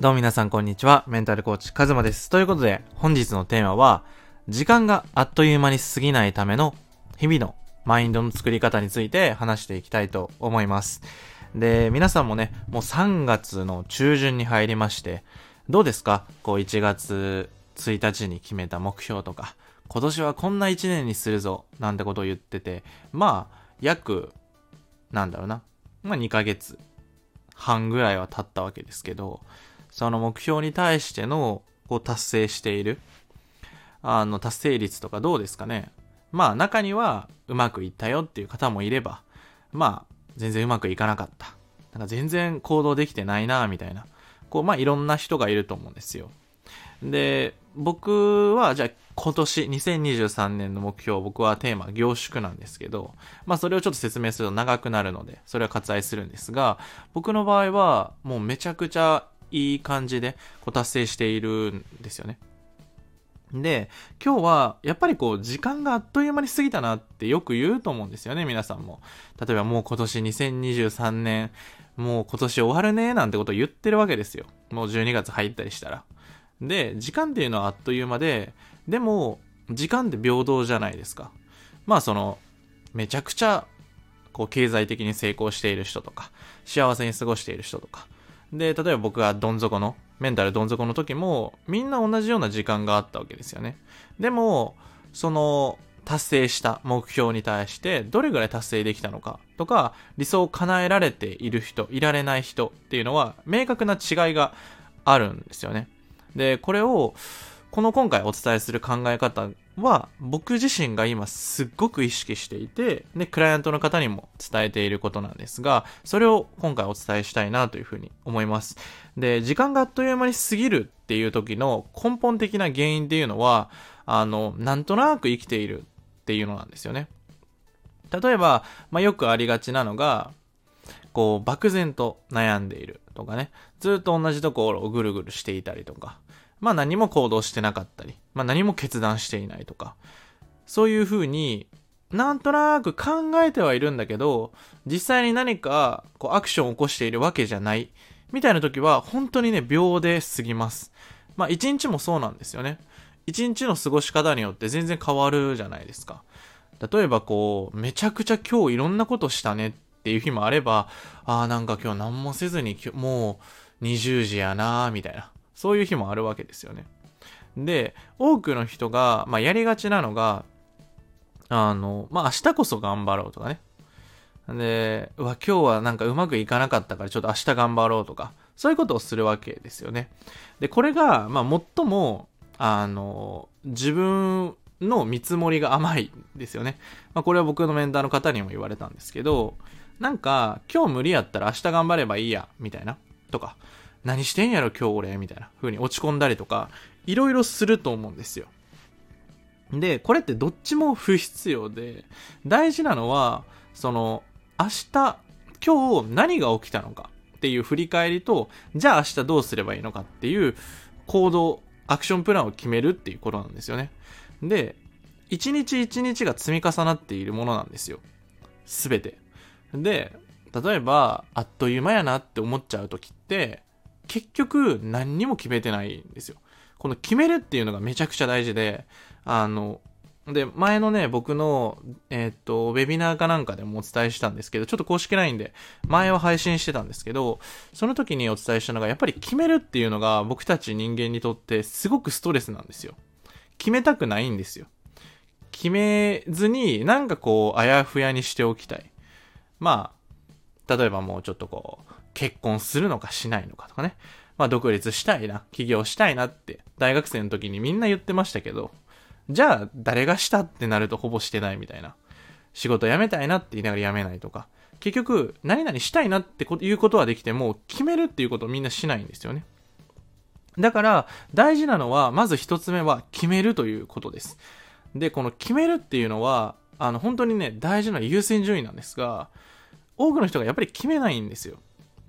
どうも皆さんこんにちは。メンタルコーチカズマです。ということで、本日のテーマは、時間があっという間に過ぎないための日々のマインドの作り方について話していきたいと思います。で、皆さんもね、もう3月の中旬に入りまして、どうですか？こう1月1日に決めた目標とか、今年はこんな1年にするぞ、なんてことを言ってて、まあ、約、なんだろうな、まあ2ヶ月半ぐらいは経ったわけですけど、その目標に対しての、こう達成している、あの、達成率とかどうですかね。まあ、中にはうまくいったよっていう方もいれば、まあ、全然うまくいかなかった。なんか全然行動できてないな、みたいな。こう、まあ、いろんな人がいると思うんですよ。で、僕は、じゃあ、今年、2023年の目標、僕はテーマ、凝縮なんですけど、まあ、それをちょっと説明すると長くなるので、それは割愛するんですが、僕の場合は、もうめちゃくちゃいい感じで、こう、達成しているんですよね。で、今日は、やっぱりこう、時間があっという間に過ぎたなってよく言うと思うんですよね、皆さんも。例えばもう今年2023年、もう今年終わるね、なんてことを言ってるわけですよ。もう12月入ったりしたら。で、時間っていうのはあっという間で、でも、時間って平等じゃないですか。まあその、めちゃくちゃ、こう、経済的に成功している人とか、幸せに過ごしている人とか。で、例えば僕がどん底の、メンタルどん底の時も、みんな同じような時間があったわけですよね。でも、その、達成した目標に対して、どれぐらい達成できたのかとか、理想を叶えられている人、いられない人っていうのは、明確な違いがあるんですよね。で、これを、この今回お伝えする考え方は、僕自身が今すっごく意識していて、で、クライアントの方にも伝えていることなんですが、それを今回お伝えしたいなというふうに思います。で、時間があっという間に過ぎるっていう時の根本的な原因っていうのは、あの、なんとなく生きているっていうのなんですよね。例えば、まあ、よくありがちなのが、こう、漠然と悩んでいるとかね、ずっと同じところをぐるぐるしていたりとか、まあ何も行動してなかったり、まあ何も決断していないとか、そういう風になんとなく考えてはいるんだけど、実際に何かこうアクションを起こしているわけじゃない、みたいな時は本当にね、秒で過ぎます。まあ一日もそうなんですよね。一日の過ごし方によって全然変わるじゃないですか。例えばこう、めちゃくちゃ今日いろんなことしたねっていう日もあれば、ああなんか今日何もせずにもう20時やなーみたいな。そういう日もあるわけですよね。で、多くの人が、まあ、やりがちなのが、あの、まあ、明日こそ頑張ろうとかね。で、うわ、今日はなんかうまくいかなかったからちょっと明日頑張ろうとか、そういうことをするわけですよね。で、これが、まあ、最も、あの、自分の見積もりが甘いんですよね。まあ、これは僕のメンターの方にも言われたんですけど、なんか、今日無理やったら明日頑張ればいいや、みたいな。とか、何してんやろ今日俺みたいな風に落ち込んだりとか、いろいろすると思うんですよ。で、これってどっちも不必要で、大事なのは、その、明日、今日何が起きたのかっていう振り返りと、じゃあ明日どうすればいいのかっていう行動、アクションプランを決めるっていうことなんですよね。で、一日一日が積み重なっているものなんですよ。すべて。で、例えば、あっという間やなって思っちゃう時って、結局何にも決めてないんですよ。この決めるっていうのがめちゃくちゃ大事で、あの、で、前のね、僕の、えーっと、ウェビナーかなんかでもお伝えしたんですけど、ちょっと公式 LINE で、前は配信してたんですけど、その時にお伝えしたのが、やっぱり決めるっていうのが僕たち人間にとってすごくストレスなんですよ。決めたくないんですよ。決めずに、なんかこう、あやふやにしておきたい。まあ、例えばもうちょっとこう、結婚するのかしないのかとかね。まあ独立したいな、起業したいなって大学生の時にみんな言ってましたけど、じゃあ誰がしたってなるとほぼしてないみたいな。仕事辞めたいなって言いながら辞めないとか。結局、何々したいなっていうことはできても、決めるっていうことをみんなしないんですよね。だから、大事なのは、まず一つ目は決めるということです。で、この決めるっていうのは、あの、本当にね、大事な優先順位なんですが、多くの人がやっぱり決めないんですよ。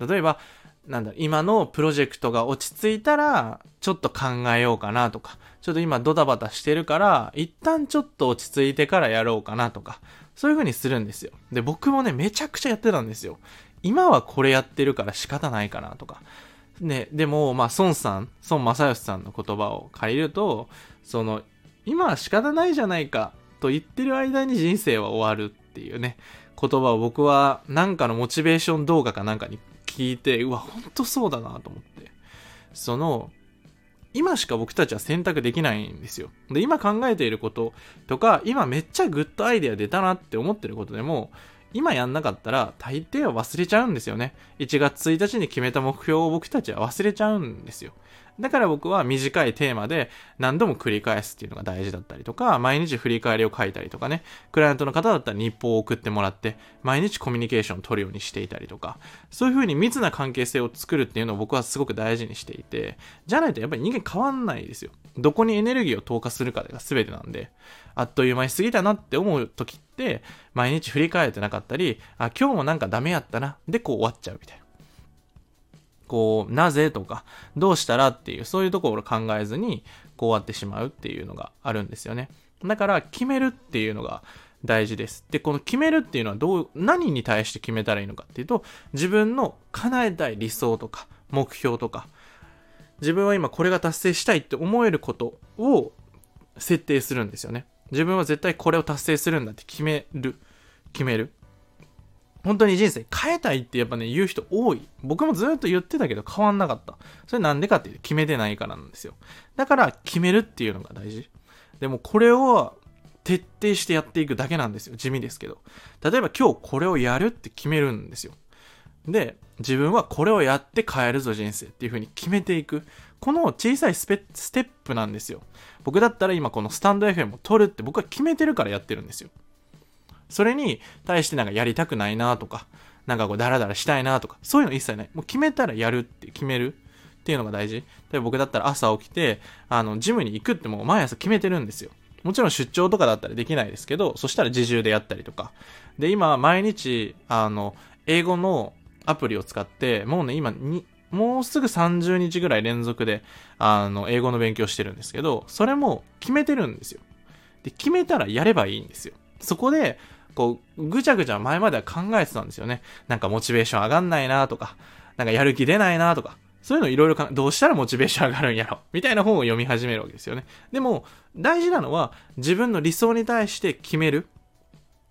例えば、なんだ、今のプロジェクトが落ち着いたら、ちょっと考えようかなとか、ちょっと今ドタバタしてるから、一旦ちょっと落ち着いてからやろうかなとか、そういう風にするんですよ。で、僕もね、めちゃくちゃやってたんですよ。今はこれやってるから仕方ないかなとか。ね、でも、まあ、孫さん、孫正義さんの言葉を借りると、その、今は仕方ないじゃないかと言ってる間に人生は終わるっていうね、言葉を僕はなんかのモチベーション動画かなんかに聞いて、うわ、ほんとそうだなと思って。その、今しか僕たちは選択できないんですよ。で、今考えていることとか、今めっちゃグッドアイデア出たなって思ってることでも、今やんなかったら大抵は忘れちゃうんですよね。1月1日に決めた目標を僕たちは忘れちゃうんですよ。だから僕は短いテーマで何度も繰り返すっていうのが大事だったりとか、毎日振り返りを書いたりとかね、クライアントの方だったら日報を送ってもらって、毎日コミュニケーションを取るようにしていたりとか、そういう風に密な関係性を作るっていうのを僕はすごく大事にしていて、じゃないとやっぱり人間変わんないですよ。どこにエネルギーを投下するかが全てなんで、あっという間に過ぎたなって思う時って、毎日振り返ってなかったり、あ、今日もなんかダメやったな、でこう終わっちゃうみたいな。こう、なぜとか、どうしたらっていう、そういうところを考えずに、こう終わってしまうっていうのがあるんですよね。だから、決めるっていうのが大事です。で、この決めるっていうのはどう、何に対して決めたらいいのかっていうと、自分の叶えたい理想とか、目標とか、自分は今これが達成したいって思えることを設定するんですよね。自分は絶対これを達成するんだって決める。決める。本当に人生変えたいってやっぱね、言う人多い。僕もずっと言ってたけど変わんなかった。それなんでかっていう決めてないからなんですよ。だから決めるっていうのが大事。でもこれを徹底してやっていくだけなんですよ。地味ですけど。例えば今日これをやるって決めるんですよ。で、自分はこれをやって変えるぞ人生っていう風に決めていく。この小さいステップなんですよ。僕だったら今このスタンド FM を取るって僕は決めてるからやってるんですよ。それに対してなんかやりたくないなとか、なんかこうダラダラしたいなとか、そういうの一切ない。もう決めたらやるって決めるっていうのが大事。で僕だったら朝起きて、あの、ジムに行くってもう毎朝決めてるんですよ。もちろん出張とかだったらできないですけど、そしたら自重でやったりとか。で、今、毎日、あの、英語のアプリを使って、もうね、今に、もうすぐ30日ぐらい連続で、あの、英語の勉強してるんですけど、それも決めてるんですよ。で、決めたらやればいいんですよ。そこで、こう、ぐちゃぐちゃ前までは考えてたんですよね。なんかモチベーション上がんないなとか、なんかやる気出ないなとか、そういうのいろいろどうしたらモチベーション上がるんやろみたいな本を読み始めるわけですよね。でも、大事なのは自分の理想に対して決める。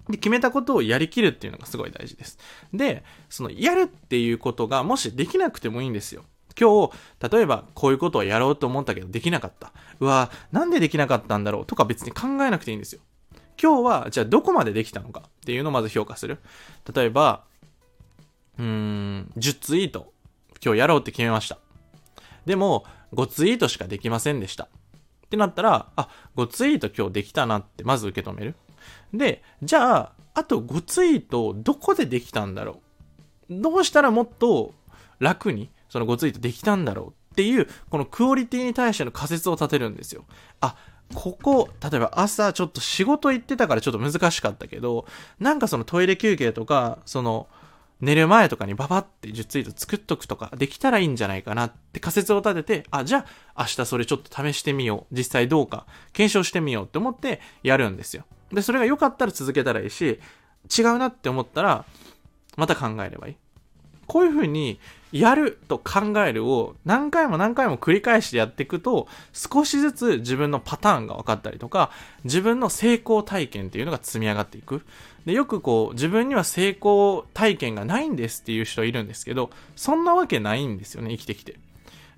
で、決めたことをやりきるっていうのがすごい大事です。で、そのやるっていうことがもしできなくてもいいんですよ。今日、例えばこういうことをやろうと思ったけどできなかった。うわなんでできなかったんだろうとか別に考えなくていいんですよ。今日は、じゃあどこまでできたのかっていうのをまず評価する。例えば、うーん、10ツイート、今日やろうって決めました。でも、5ツイートしかできませんでした。ってなったら、あ、5ツイート今日できたなってまず受け止める。で、じゃあ、あと5ツイートどこでできたんだろう？どうしたらもっと楽にその5ツイートできたんだろうっていう、このクオリティに対しての仮説を立てるんですよ。あ、ここ、例えば朝ちょっと仕事行ってたからちょっと難しかったけど、なんかそのトイレ休憩とか、その、寝る前とかにババって10ツイート作っとくとかできたらいいんじゃないかなって仮説を立てて、あ、じゃあ明日それちょっと試してみよう。実際どうか検証してみようって思ってやるんですよ。で、それが良かったら続けたらいいし、違うなって思ったら、また考えればいい。こういうふうにやると考えるを何回も何回も繰り返してやっていくと少しずつ自分のパターンが分かったりとか自分の成功体験っていうのが積み上がっていくでよくこう自分には成功体験がないんですっていう人いるんですけどそんなわけないんですよね生きてきて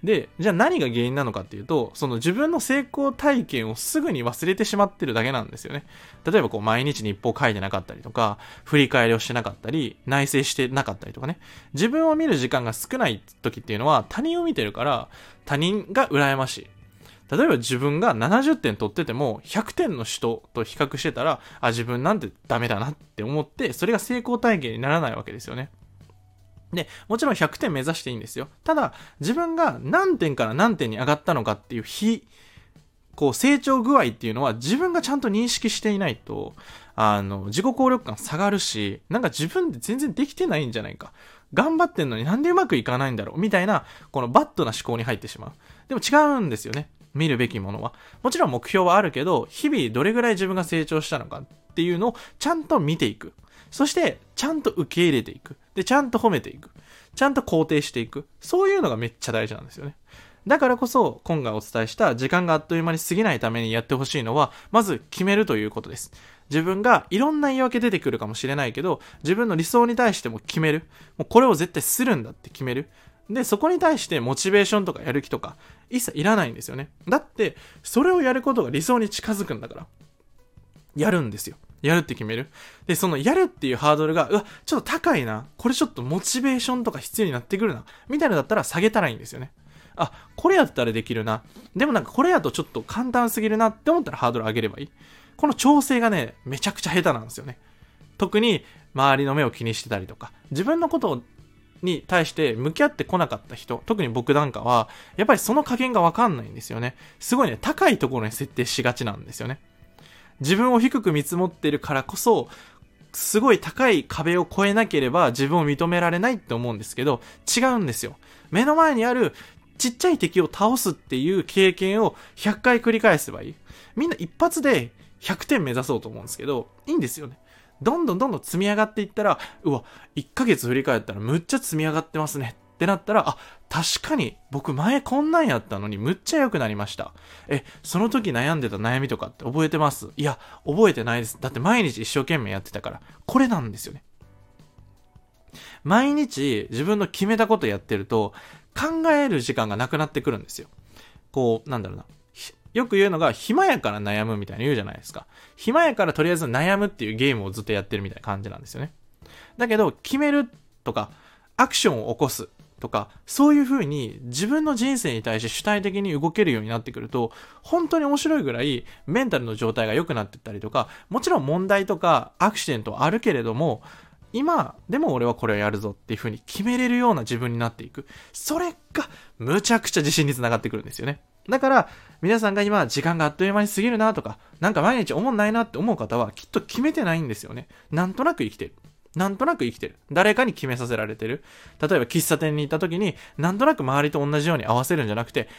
で、じゃあ何が原因なのかっていうと、その自分の成功体験をすぐに忘れてしまってるだけなんですよね。例えばこう毎日日報書いてなかったりとか、振り返りをしてなかったり、内省してなかったりとかね。自分を見る時間が少ない時っていうのは他人を見てるから他人が羨ましい。例えば自分が70点取ってても100点の人と比較してたら、あ、自分なんてダメだなって思って、それが成功体験にならないわけですよね。で、もちろん100点目指していいんですよ。ただ、自分が何点から何点に上がったのかっていう日、こう、成長具合っていうのは自分がちゃんと認識していないと、あの、自己効力感下がるし、なんか自分で全然できてないんじゃないか。頑張ってんのになんでうまくいかないんだろう？みたいな、このバッドな思考に入ってしまう。でも違うんですよね。見るべきものは。もちろん目標はあるけど、日々どれぐらい自分が成長したのかっていうのをちゃんと見ていく。そして、ちゃんと受け入れていく。で、ちゃんと褒めていく。ちゃんと肯定していく。そういうのがめっちゃ大事なんですよね。だからこそ、今回お伝えした時間があっという間に過ぎないためにやってほしいのは、まず決めるということです。自分がいろんな言い訳出てくるかもしれないけど、自分の理想に対しても決める。もうこれを絶対するんだって決める。で、そこに対してモチベーションとかやる気とか、一切いらないんですよね。だって、それをやることが理想に近づくんだから。やるんですよ。やるって決める？で、そのやるっていうハードルが、うわ、ちょっと高いな。これちょっとモチベーションとか必要になってくるな。みたいなのだったら下げたらいいんですよね。あ、これやったらできるな。でもなんかこれやとちょっと簡単すぎるなって思ったらハードル上げればいい。この調整がね、めちゃくちゃ下手なんですよね。特に周りの目を気にしてたりとか、自分のことに対して向き合ってこなかった人、特に僕なんかは、やっぱりその加減がわかんないんですよね。すごいね、高いところに設定しがちなんですよね。自分を低く見積もってるからこそ、すごい高い壁を越えなければ自分を認められないって思うんですけど、違うんですよ。目の前にあるちっちゃい敵を倒すっていう経験を100回繰り返せばいい。みんな一発で100点目指そうと思うんですけど、いいんですよね。どんどんどんどん積み上がっていったら、うわ、1ヶ月振り返ったらむっちゃ積み上がってますねってなったら、あ、確かに僕前こんなんやったのにむっちゃ良くなりました。え、その時悩んでた悩みとかって覚えてます？いや、覚えてないです。だって毎日一生懸命やってたから。これなんですよね。毎日自分の決めたことやってると、考える時間がなくなってくるんですよ。こう、なんだろうな。よく言うのが、暇やから悩むみたいな言うじゃないですか。暇やからとりあえず悩むっていうゲームをずっとやってるみたいな感じなんですよね。だけど、決めるとか、アクションを起こすとか、そういう風に自分の人生に対して主体的に動けるようになってくると、本当に面白いぐらいメンタルの状態が良くなってったりとか、もちろん問題とかアクシデントはあるけれども、今でも俺はこれをやるぞっていう風に決めれるような自分になっていく。それがむちゃくちゃ自信につながってくるんですよね。だから、皆さんが今時間があっという間に過ぎるなとか、なんか毎日思んないなって思う方はきっと決めてないんですよね。なんとなく生きてる。なんとなく生きてる。誰かに決めさせられてる。例えば喫茶店に行った時に、なんとなく周りと同じように合わせるんじゃなくて、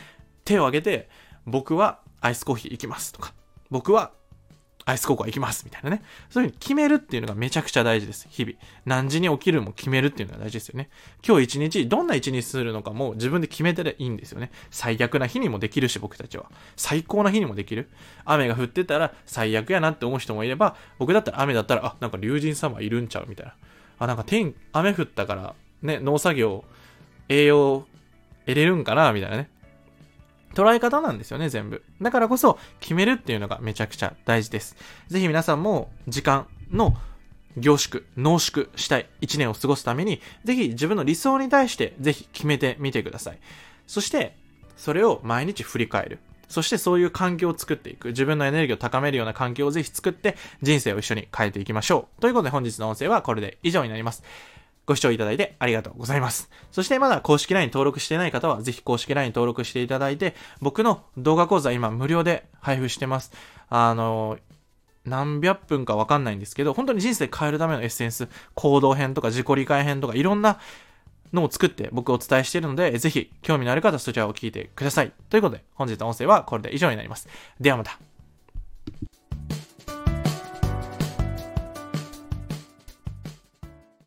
手を挙げて、僕はアイスコーヒー行きますとか、僕はアイスココア行きますみたいなね。そういうふうに決めるっていうのがめちゃくちゃ大事です。日々。何時に起きるも決めるっていうのが大事ですよね。今日一日、どんな一日するのかも自分で決めてでいいんですよね。最悪な日にもできるし、僕たちは。最高な日にもできる。雨が降ってたら最悪やなって思う人もいれば、僕だったら雨だったら、あ、なんか竜神様いるんちゃうみたいな。あ、なんか天、雨降ったから、ね、農作業、栄養得れるんかなみたいなね。捉え方なんですよね、全部。だからこそ、決めるっていうのがめちゃくちゃ大事です。ぜひ皆さんも、時間の凝縮、濃縮したい一年を過ごすために、ぜひ自分の理想に対して、ぜひ決めてみてください。そして、それを毎日振り返る。そしてそういう環境を作っていく。自分のエネルギーを高めるような環境をぜひ作って、人生を一緒に変えていきましょう。ということで本日の音声はこれで以上になります。ご視聴いただいてありがとうございます。そしてまだ公式 LINE 登録してない方は、ぜひ公式 LINE 登録していただいて、僕の動画講座今無料で配布してます。あの、何百分かわかんないんですけど、本当に人生変えるためのエッセンス、行動編とか自己理解編とかいろんなのを作って僕お伝えしているので、ぜひ興味のある方はそちらを聞いてください。ということで、本日の音声はこれで以上になります。ではまた。